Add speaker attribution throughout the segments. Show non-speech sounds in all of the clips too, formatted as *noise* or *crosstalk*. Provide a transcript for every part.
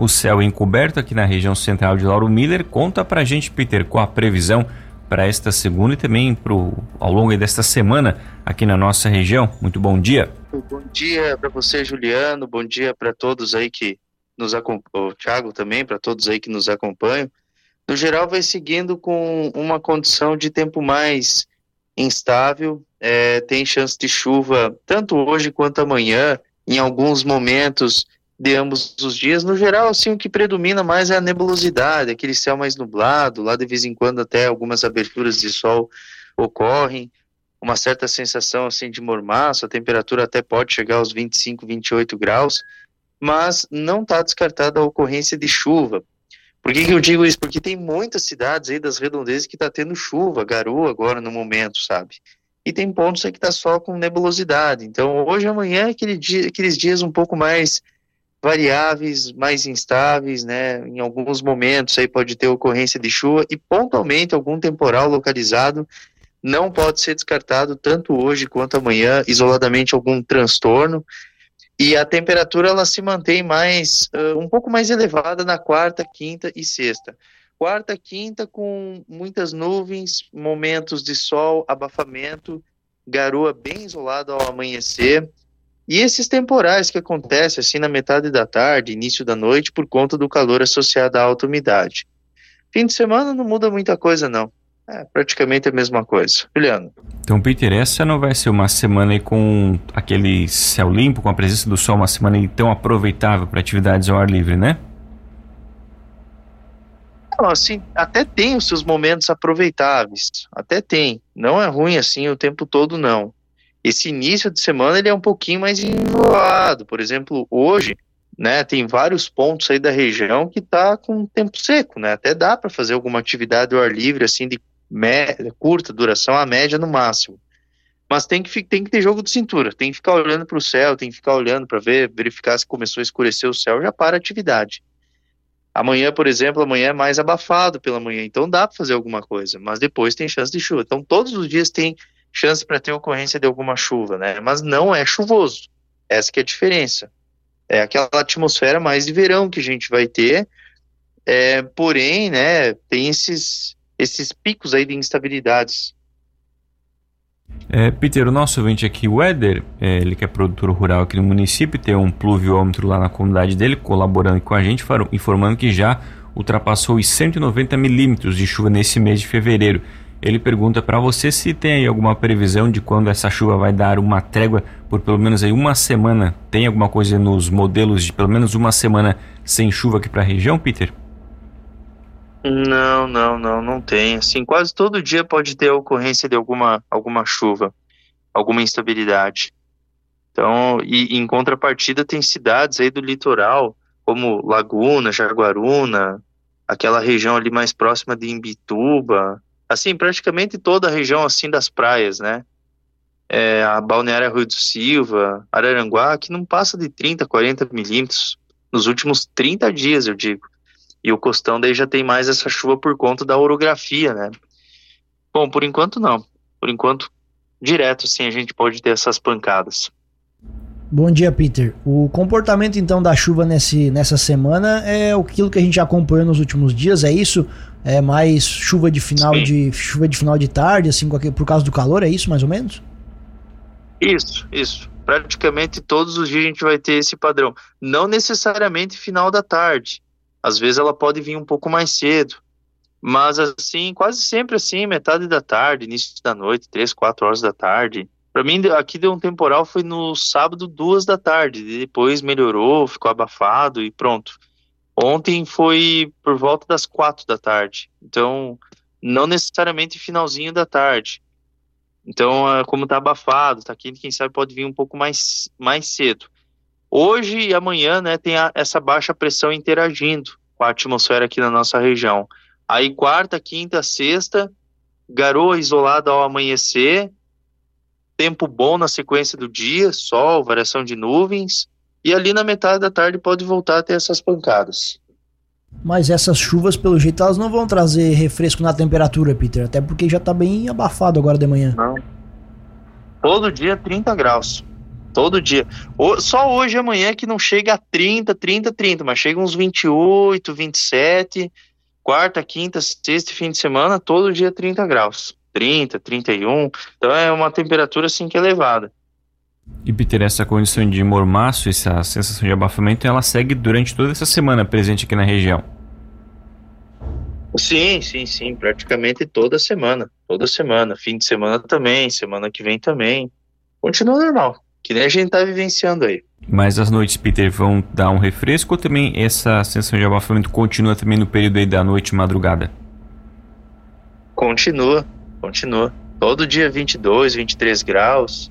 Speaker 1: o céu encoberto aqui na região central de Lauro Miller. Conta pra gente, Peter, com a previsão para esta segunda e também pro, ao longo desta semana aqui na nossa região. Muito bom dia.
Speaker 2: Bom dia para você, Juliano. Bom dia para todos aí que nos acompanham, Thiago também, para todos aí que nos acompanham. No geral, vai seguindo com uma condição de tempo mais instável. É, tem chance de chuva tanto hoje quanto amanhã. Em alguns momentos de ambos os dias. No geral, assim, o que predomina mais é a nebulosidade, aquele céu mais nublado, lá de vez em quando até algumas aberturas de sol ocorrem, uma certa sensação assim de mormaço, a temperatura até pode chegar aos 25, 28 graus, mas não está descartada a ocorrência de chuva. Por que, que, eu digo isso? Porque tem muitas cidades aí das redondezas que está tendo chuva, garoa agora no momento, sabe? E tem pontos aí que está só com nebulosidade. Então, hoje amanhã é aquele dia, aqueles dias um pouco mais variáveis mais instáveis, né? Em alguns momentos aí pode ter ocorrência de chuva e pontualmente algum temporal localizado não pode ser descartado tanto hoje quanto amanhã, isoladamente algum transtorno. E a temperatura ela se mantém mais uh, um pouco mais elevada na quarta, quinta e sexta. Quarta, quinta com muitas nuvens, momentos de sol, abafamento, garoa bem isolada ao amanhecer e esses temporais que acontecem assim na metade da tarde, início da noite, por conta do calor associado à alta umidade. Fim de semana não muda muita coisa, não. É praticamente a mesma coisa. Juliano.
Speaker 1: Então, Peter, essa não vai ser uma semana com aquele céu limpo, com a presença do sol, uma semana tão aproveitável para atividades ao ar livre, né?
Speaker 2: Não, assim, até tem os seus momentos aproveitáveis. Até tem. Não é ruim assim o tempo todo, não esse início de semana ele é um pouquinho mais enrolado. Por exemplo, hoje, né, tem vários pontos aí da região que tá com tempo seco, né? Até dá para fazer alguma atividade ao ar livre assim de curta duração, a média no máximo. Mas tem que, tem que ter jogo de cintura, tem que ficar olhando para o céu, tem que ficar olhando para ver, verificar se começou a escurecer o céu, já para a atividade. Amanhã, por exemplo, amanhã é mais abafado pela manhã, então dá para fazer alguma coisa, mas depois tem chance de chuva. Então todos os dias tem chance para ter ocorrência de alguma chuva, né? Mas não é chuvoso. Essa que é a diferença. É aquela atmosfera mais de verão que a gente vai ter, é, porém, né, tem esses, esses picos aí de instabilidades.
Speaker 1: É, Peter, o nosso ouvinte aqui, o Éder, é, ele que é produtor rural aqui no município, tem um pluviômetro lá na comunidade dele, colaborando com a gente, informando que já ultrapassou os 190 milímetros de chuva nesse mês de fevereiro. Ele pergunta para você se tem aí alguma previsão de quando essa chuva vai dar uma trégua por pelo menos aí uma semana. Tem alguma coisa nos modelos de pelo menos uma semana sem chuva aqui para a região, Peter?
Speaker 2: Não, não, não, não tem. Assim, quase todo dia pode ter a ocorrência de alguma, alguma chuva, alguma instabilidade. Então, e em contrapartida tem cidades aí do litoral, como Laguna, Jaguaruna, aquela região ali mais próxima de Imbituba, assim, praticamente toda a região assim das praias, né? É, a Balneária Rui do Silva, Araranguá, que não passa de 30, 40 milímetros nos últimos 30 dias, eu digo. E o Costão daí já tem mais essa chuva por conta da orografia, né? Bom, por enquanto não. Por enquanto, direto, sim, a gente pode ter essas pancadas.
Speaker 3: Bom dia, Peter. O comportamento então da chuva nesse, nessa semana é aquilo que a gente já acompanhou nos últimos dias, é isso? É mais chuva de final Sim. de chuva de final de tarde, assim, por causa do calor, é isso mais ou menos?
Speaker 2: Isso, isso. Praticamente todos os dias a gente vai ter esse padrão. Não necessariamente final da tarde. Às vezes ela pode vir um pouco mais cedo. Mas assim, quase sempre assim, metade da tarde, início da noite, três, quatro horas da tarde. Para mim, aqui deu um temporal, foi no sábado, duas da tarde. Depois melhorou, ficou abafado e pronto. Ontem foi por volta das quatro da tarde. Então, não necessariamente finalzinho da tarde. Então, é, como tá abafado, tá quente, quem sabe pode vir um pouco mais, mais cedo. Hoje e amanhã, né, tem a, essa baixa pressão interagindo com a atmosfera aqui na nossa região. Aí quarta, quinta, sexta, garoa isolada ao amanhecer, tempo bom na sequência do dia, sol, variação de nuvens, e ali na metade da tarde pode voltar a ter essas pancadas.
Speaker 3: Mas essas chuvas, pelo jeito, elas não vão trazer refresco na temperatura, Peter, até porque já tá bem abafado agora de manhã.
Speaker 2: Não. Todo dia 30 graus. Todo dia. Só hoje e amanhã que não chega a 30, 30, 30, mas chega uns 28, 27. Quarta, quinta, sexta e fim de semana, todo dia 30 graus. 30, 31. Então é uma temperatura assim que é elevada.
Speaker 1: E Peter, essa condição de mormaço, essa sensação de abafamento, ela segue durante toda essa semana presente aqui na região?
Speaker 2: Sim, sim, sim, praticamente toda semana, toda semana, fim de semana também, semana que vem também, continua normal que nem a gente tá vivenciando aí.
Speaker 1: Mas as noites, Peter, vão dar um refresco ou também essa sensação de abafamento continua também no período aí da noite madrugada?
Speaker 2: Continua, continua. Todo dia 22, 23 graus,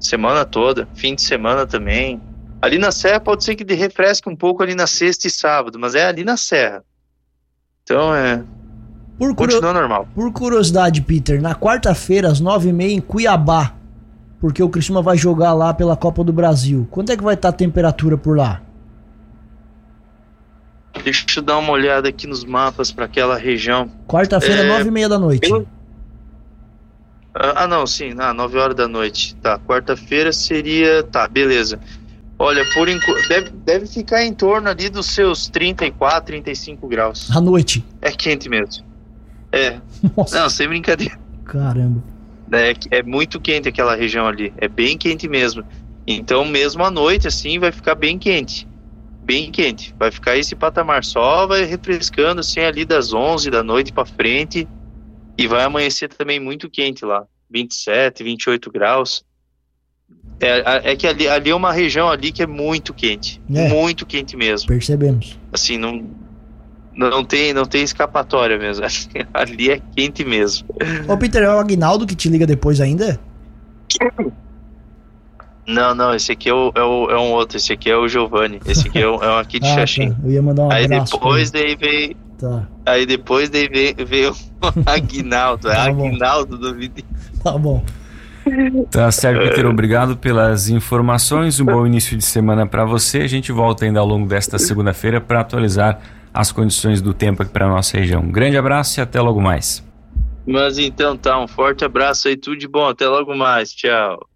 Speaker 2: semana toda, fim de semana também. Ali na serra pode ser que refresque um pouco ali na sexta e sábado, mas é ali na serra. Então é.
Speaker 3: Por Continua normal. Por curiosidade, Peter, na quarta-feira, às nove e meia, em Cuiabá, porque o Criciúma vai jogar lá pela Copa do Brasil. Quanto é que vai estar tá a temperatura por lá?
Speaker 2: Deixa eu dar uma olhada aqui nos mapas para aquela região.
Speaker 3: Quarta-feira, é... nove e meia da noite. Pelo...
Speaker 2: Ah, ah, não, sim, ah, nove horas da noite. Tá, quarta-feira seria. Tá, beleza. Olha, por enquanto. Deve, deve ficar em torno ali dos seus 34, 35 graus.
Speaker 3: À noite.
Speaker 2: É quente mesmo. É. Nossa. Não, sem brincadeira.
Speaker 3: Caramba
Speaker 2: né? É muito quente aquela região ali, é bem quente mesmo. Então, mesmo à noite, assim, vai ficar bem quente. Bem quente. Vai ficar esse patamar só, vai refrescando, assim, ali das 11 da noite para frente. E vai amanhecer também muito quente lá. 27, 28 graus. É, é que ali, ali é uma região ali que é muito quente. É, muito quente mesmo.
Speaker 3: Percebemos.
Speaker 2: Assim, não, não tem, não tem escapatória mesmo. *laughs* Ali é quente mesmo.
Speaker 3: Ô, Peter, é o Agnaldo que te liga depois ainda?
Speaker 2: Não, não, esse aqui é, o, é, o, é um outro, esse aqui é o Giovanni, esse aqui é, um, é um aqui de *laughs* ah, Xaxim.
Speaker 3: Tá. Eu ia mandar um
Speaker 2: aí depois daí veio, tá. aí depois daí veio, veio *laughs* o Agnaldo, é tá Agnaldo do vídeo.
Speaker 3: Tá bom.
Speaker 1: Tá certo, Peter, obrigado pelas informações, um bom início de semana para você, a gente volta ainda ao longo desta segunda-feira para atualizar as condições do tempo aqui para nossa região. Um grande abraço e até logo mais.
Speaker 2: Mas então tá, um forte abraço aí, tudo de bom, até logo mais, tchau.